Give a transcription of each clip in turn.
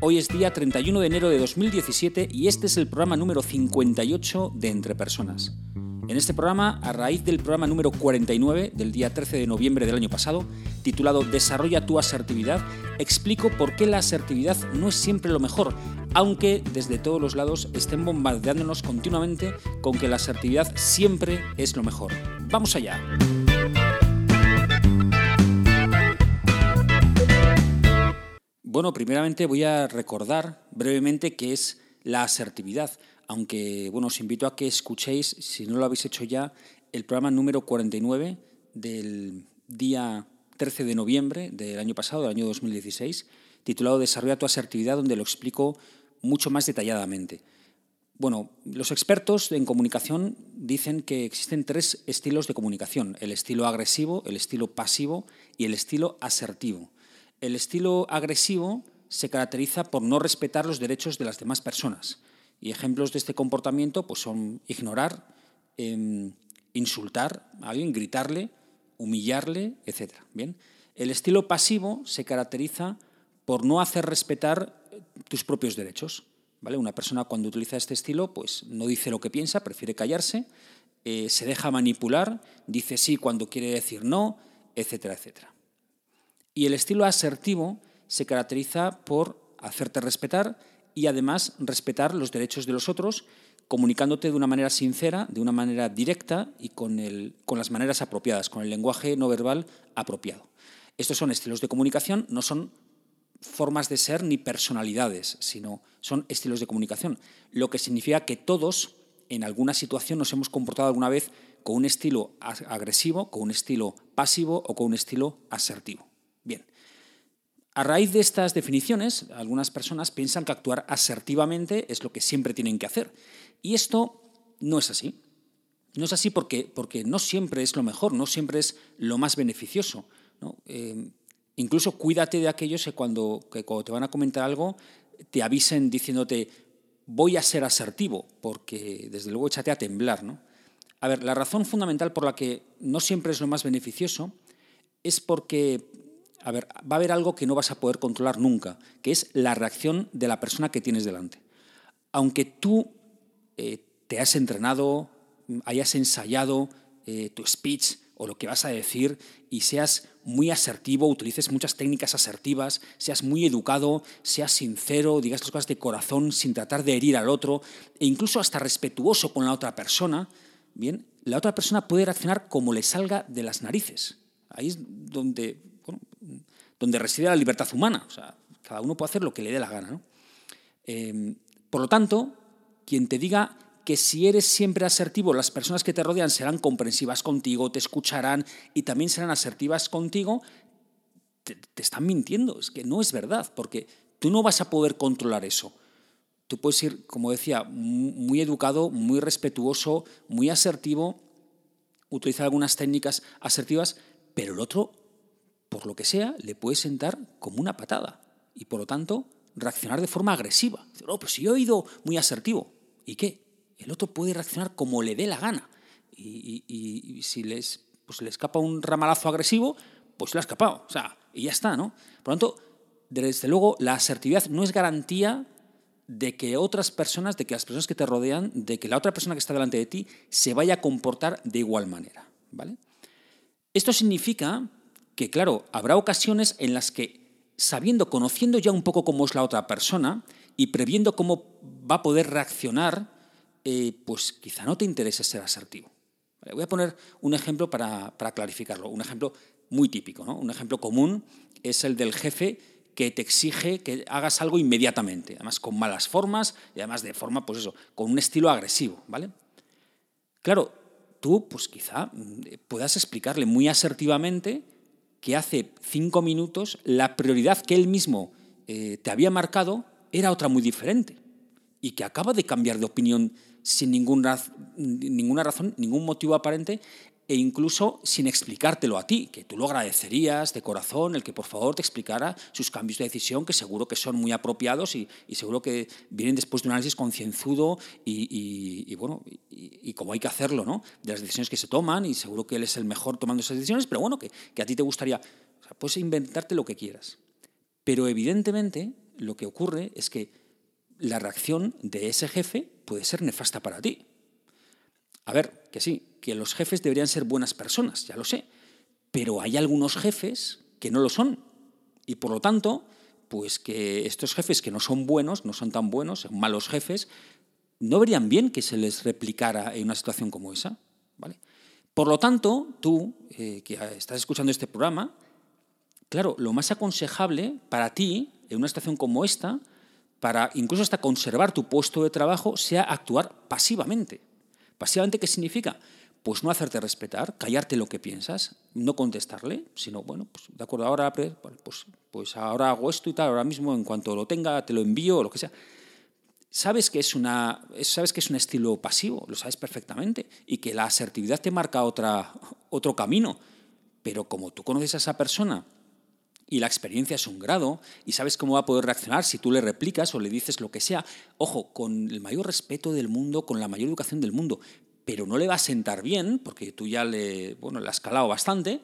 Hoy es día 31 de enero de 2017 y este es el programa número 58 de Entre Personas. En este programa, a raíz del programa número 49 del día 13 de noviembre del año pasado, titulado Desarrolla tu asertividad, explico por qué la asertividad no es siempre lo mejor, aunque desde todos los lados estén bombardeándonos continuamente con que la asertividad siempre es lo mejor. ¡Vamos allá! Bueno, primeramente voy a recordar brevemente qué es la asertividad, aunque bueno, os invito a que escuchéis, si no lo habéis hecho ya, el programa número 49 del día 13 de noviembre del año pasado, del año 2016, titulado Desarrolla tu asertividad, donde lo explico mucho más detalladamente. Bueno, los expertos en comunicación dicen que existen tres estilos de comunicación, el estilo agresivo, el estilo pasivo y el estilo asertivo. El estilo agresivo se caracteriza por no respetar los derechos de las demás personas. Y ejemplos de este comportamiento pues, son ignorar, em, insultar a alguien, gritarle, humillarle, etc. Bien. El estilo pasivo se caracteriza por no hacer respetar tus propios derechos. ¿vale? Una persona cuando utiliza este estilo pues, no dice lo que piensa, prefiere callarse, eh, se deja manipular, dice sí cuando quiere decir no, etcétera, etcétera. Y el estilo asertivo se caracteriza por hacerte respetar y además respetar los derechos de los otros, comunicándote de una manera sincera, de una manera directa y con, con las maneras apropiadas, con el lenguaje no verbal apropiado. Estos son estilos de comunicación, no son formas de ser ni personalidades, sino son estilos de comunicación, lo que significa que todos en alguna situación nos hemos comportado alguna vez con un estilo agresivo, con un estilo pasivo o con un estilo asertivo. A raíz de estas definiciones, algunas personas piensan que actuar asertivamente es lo que siempre tienen que hacer. Y esto no es así. No es así porque, porque no siempre es lo mejor, no siempre es lo más beneficioso. Eh, incluso cuídate de aquellos que cuando, que te van a comentar algo te avisen diciéndote voy a ser asertivo, porque desde luego échate a temblar. ¿no? A ver, la razón fundamental por la que no siempre es lo más beneficioso es porque a ver, va a haber algo que no vas a poder controlar nunca, que es la reacción de la persona que tienes delante. Aunque tú eh, te has entrenado, hayas ensayado eh, tu speech o lo que vas a decir y seas muy asertivo, utilices muchas técnicas asertivas, seas muy educado, seas sincero, digas las cosas de corazón sin tratar de herir al otro e incluso hasta respetuoso con la otra persona, bien, la otra persona puede reaccionar como le salga de las narices. Ahí es donde donde reside la libertad humana. Cada uno puede hacer lo que le dé la gana. Em, por lo tanto, quien te diga que si eres siempre asertivo, las personas que te rodean serán comprensivas contigo, te escucharán y también serán asertivas contigo, te, te están mintiendo. Es que no es verdad, porque tú no vas a poder controlar eso. Tú puedes ir, como decía, muy educado, muy respetuoso, muy asertivo, utilizar algunas técnicas asertivas, pero el otro por lo que sea, le puede sentar como una patada y por lo tanto reaccionar de forma agresiva. Oh, pero si yo he ido muy asertivo, ¿y qué? El otro puede reaccionar como le dé la gana. Y, si les, pues le escapa un ramalazo agresivo, pues le ha escapado. O sea, y ya está, ¿no? Por lo tanto, desde luego, la asertividad no es garantía de que otras personas, de que las personas que te rodean, de que la otra persona que está delante de ti se vaya a comportar de igual manera. ¿vale? Esto significa que, claro, habrá ocasiones en las que, sabiendo, conociendo ya un poco cómo es la otra persona y previendo cómo va a poder reaccionar, eh, pues quizá no te interese ser asertivo. voy a poner un ejemplo para, clarificarlo, un ejemplo muy típico, ¿no? un ejemplo común es el del jefe que te exige que hagas algo inmediatamente, además con malas formas y además de forma, pues eso, con un estilo agresivo, ¿vale? Claro, tú, pues quizá mm, puedas explicarle muy asertivamente que hace cinco minutos la prioridad que él mismo eh, te había marcado era otra muy diferente. y que acaba de cambiar de opinión sin ninguna, ninguna razón, ningún motivo aparente e incluso sin explicártelo a ti, que tú lo agradecerías de corazón, el que por favor te explicara sus cambios de decisión, que seguro que son muy apropiados y, seguro que vienen después de un análisis concienzudo y, bueno, y, como hay que hacerlo, ¿no? De las decisiones que se toman y seguro que él es el mejor tomando esas decisiones, pero bueno, que, a ti te gustaría, o puedes inventarte lo que quieras. Pero evidentemente lo que ocurre es que la reacción de ese jefe puede ser nefasta para ti. A ver, que sí, que los jefes deberían ser buenas personas, ya lo sé, pero hay algunos jefes que no lo son. Y por lo tanto, pues que estos jefes que no son buenos, no son tan buenos, son malos jefes, no verían bien que se les replicara en una situación como esa. ¿vale? Por lo tanto, tú, eh, que estás escuchando este programa, claro, lo más aconsejable para ti, en una situación como esta, para incluso hasta conservar tu puesto de trabajo, sea actuar pasivamente. Pasivamente, ¿qué significa? Pues no hacerte respetar, callarte lo que piensas, no contestarle, sino, bueno, pues de acuerdo, ahora pues, pues ahora hago esto y tal, ahora mismo en cuanto lo tenga te lo envío o lo que sea. Sabes que, es una, sabes que es un estilo pasivo, lo sabes perfectamente, y que la asertividad te marca otro camino, pero como tú conoces a esa persona y la experiencia es un grado y sabes cómo va a poder reaccionar si tú le replicas o le dices lo que sea, ojo, con el mayor respeto del mundo, con la mayor educación del mundo, pero no le va a sentar bien porque tú ya le, bueno, le has calado bastante,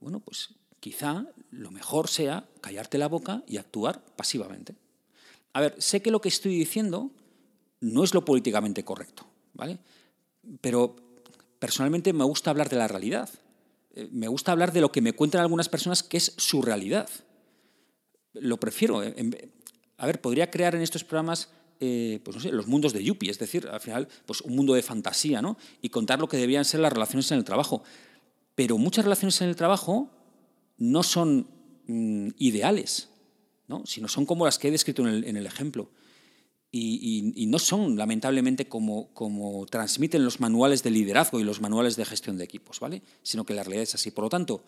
bueno, pues quizá lo mejor sea callarte la boca y actuar pasivamente. A ver, sé que lo que estoy diciendo no es lo políticamente correcto, ¿vale? Pero personalmente me gusta hablar de la realidad. Eh, me gusta hablar de lo que me cuentan algunas personas que es su realidad. Lo prefiero. Eh, a ver, podría crear en estos programas eh, pues no sé, los mundos de Yuppie, es decir, al final, pues un mundo de fantasía, ¿no? Y contar lo que debían ser las relaciones en el trabajo. Pero muchas relaciones en el trabajo no son mm, ideales, ¿no? Sino son como las que he descrito en el ejemplo y, no son, lamentablemente, como, transmiten los manuales de liderazgo y los manuales de gestión de equipos, ¿vale? Sino que la realidad es así. Por lo tanto,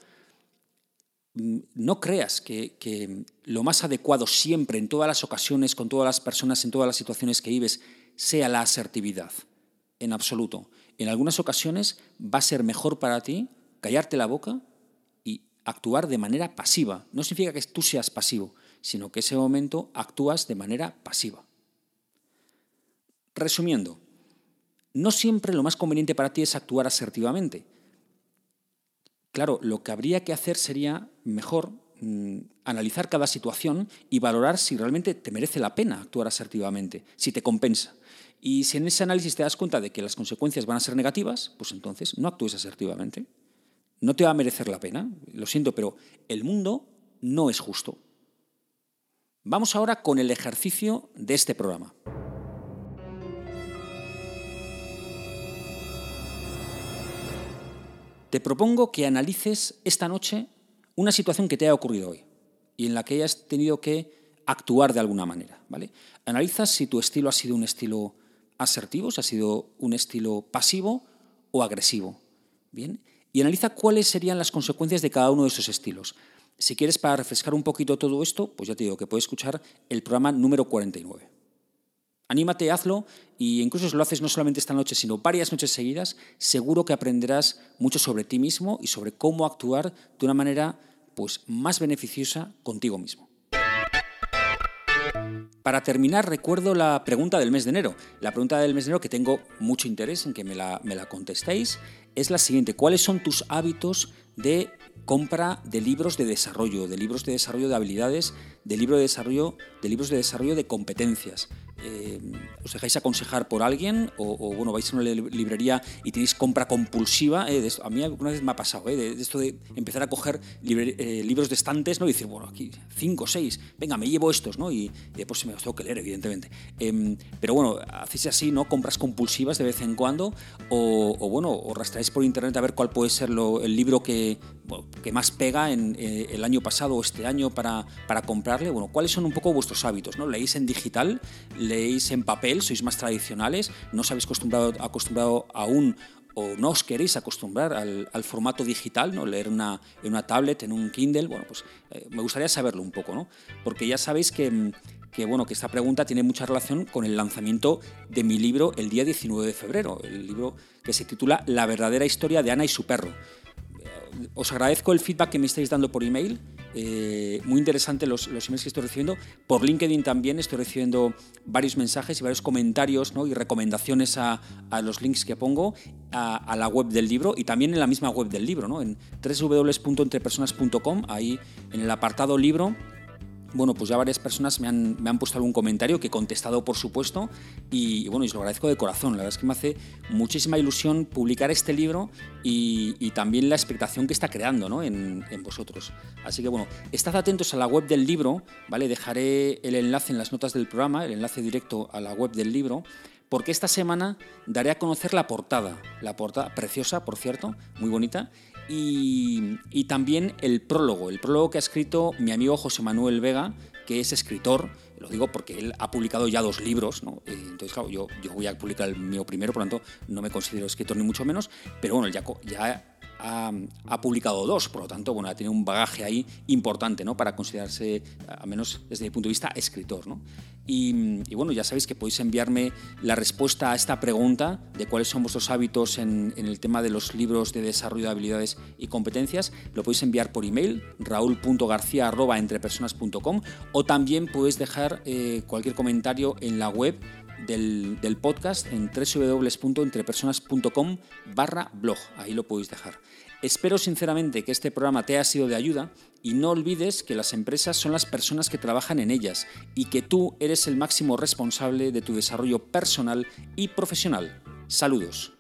mm, no creas que, que, lo más adecuado siempre, en todas las ocasiones, con todas las personas, en todas las situaciones que vives, sea la asertividad. En absoluto. En algunas ocasiones va a ser mejor para ti callarte la boca y actuar de manera pasiva. No significa que tú seas pasivo, sino que ese momento actúas de manera pasiva. Resumiendo, no siempre lo más conveniente para ti es actuar asertivamente. Claro, lo que habría que hacer sería mejor mm, analizar cada situación y valorar si realmente te merece la pena actuar asertivamente, si te compensa. Y si en ese análisis te das cuenta de que las consecuencias van a ser negativas, pues entonces no actúes asertivamente. No te va a merecer la pena, lo siento, pero el mundo no es justo. Vamos ahora con el ejercicio de este programa. Te propongo que analices esta noche una situación que te haya ocurrido hoy y en la que hayas tenido que actuar de alguna manera. ¿vale? Analiza si tu estilo ha sido un estilo asertivo, si ha sido un estilo pasivo o agresivo. ¿bien? Y analiza cuáles serían las consecuencias de cada uno de esos estilos. Si quieres, para refrescar un poquito todo esto, pues ya te digo que puedes escuchar el programa número 49. Anímate, hazlo y incluso si lo haces no solamente esta noche, sino varias noches seguidas, seguro que aprenderás mucho sobre ti mismo y sobre cómo actuar de una manera pues, más beneficiosa contigo mismo. Para terminar, recuerdo la pregunta del mes de enero. La pregunta del mes de enero que tengo mucho interés en que me la, me la contestéis es la siguiente. ¿Cuáles son tus hábitos de compra de libros de desarrollo, de libros de desarrollo de habilidades, de, de, desarrollo, de libros de desarrollo de competencias. Eh, os dejáis aconsejar por alguien o, bueno vais a una librería y tenéis compra compulsiva eh, a mí alguna vez me ha pasado eh, de, esto de empezar a coger libros de estantes no y decir bueno aquí cinco seis venga me llevo estos no y, después se me los tengo que leer evidentemente. Em, pero bueno hacéis así no compras compulsivas de vez en cuando o, bueno o rastreáis por internet a ver cuál puede ser el libro que que más pega en el año pasado o este año para, para comprarle. Bueno cuáles son un poco vuestros hábitos no leéis en digital en papel, sois más tradicionales, no os habéis acostumbrado, acostumbrado aún o no os queréis acostumbrar al, formato digital, ¿no? leer una, en una tablet, en un Kindle, bueno, pues eh, me gustaría saberlo un poco, ¿no? porque ya sabéis que, que bueno, que esta pregunta tiene mucha relación con el lanzamiento de mi libro el día 19 de febrero, el libro que se titula La verdadera historia de Ana y su perro. Eh, os agradezco el feedback que me estáis dando por email. Eh, muy interesante los, los, emails que estoy recibiendo. Por LinkedIn también estoy recibiendo varios mensajes y varios comentarios y recomendaciones a, a, los links que pongo a, a, la web del libro y también en la misma web del libro, ¿no? en www.entrepersonas.com, ahí en el apartado libro bueno, pues ya varias personas me han, me han, puesto algún comentario que he contestado, por supuesto, y, bueno, y os lo agradezco de corazón. La verdad es que me hace muchísima ilusión publicar este libro y, y también la expectación que está creando ¿no? en, en, vosotros. Así que bueno, estad atentos a la web del libro, ¿vale? Dejaré el enlace en las notas del programa, el enlace directo a la web del libro porque esta semana daré a conocer la portada, la portada preciosa, por cierto, muy bonita, y, y, también el prólogo, el prólogo que ha escrito mi amigo José Manuel Vega, que es escritor, lo digo porque él ha publicado ya dos libros, ¿no? Eh, entonces, claro, yo, yo voy a publicar el mío primero, por lo tanto, no me considero escritor ni mucho menos, pero bueno, ya, ya ha, publicado dos, por lo tanto, bueno, ha tenido un bagaje ahí importante, ¿no? Para considerarse, al menos desde mi punto de vista, escritor, ¿no? Y, bueno, ya sabéis que podéis enviarme la respuesta a esta pregunta de cuáles son vuestros hábitos en, en el tema de los libros de desarrollo de habilidades y competencias. Lo podéis enviar por email, raúl.garcía.entrepersonas.com o también podéis dejar eh, cualquier comentario en la web del, podcast en www.entrepersonas.com barra blog. Ahí lo podéis dejar. Espero sinceramente que este programa te haya sido de ayuda y no olvides que las empresas son las personas que trabajan en ellas y que tú eres el máximo responsable de tu desarrollo personal y profesional. Saludos.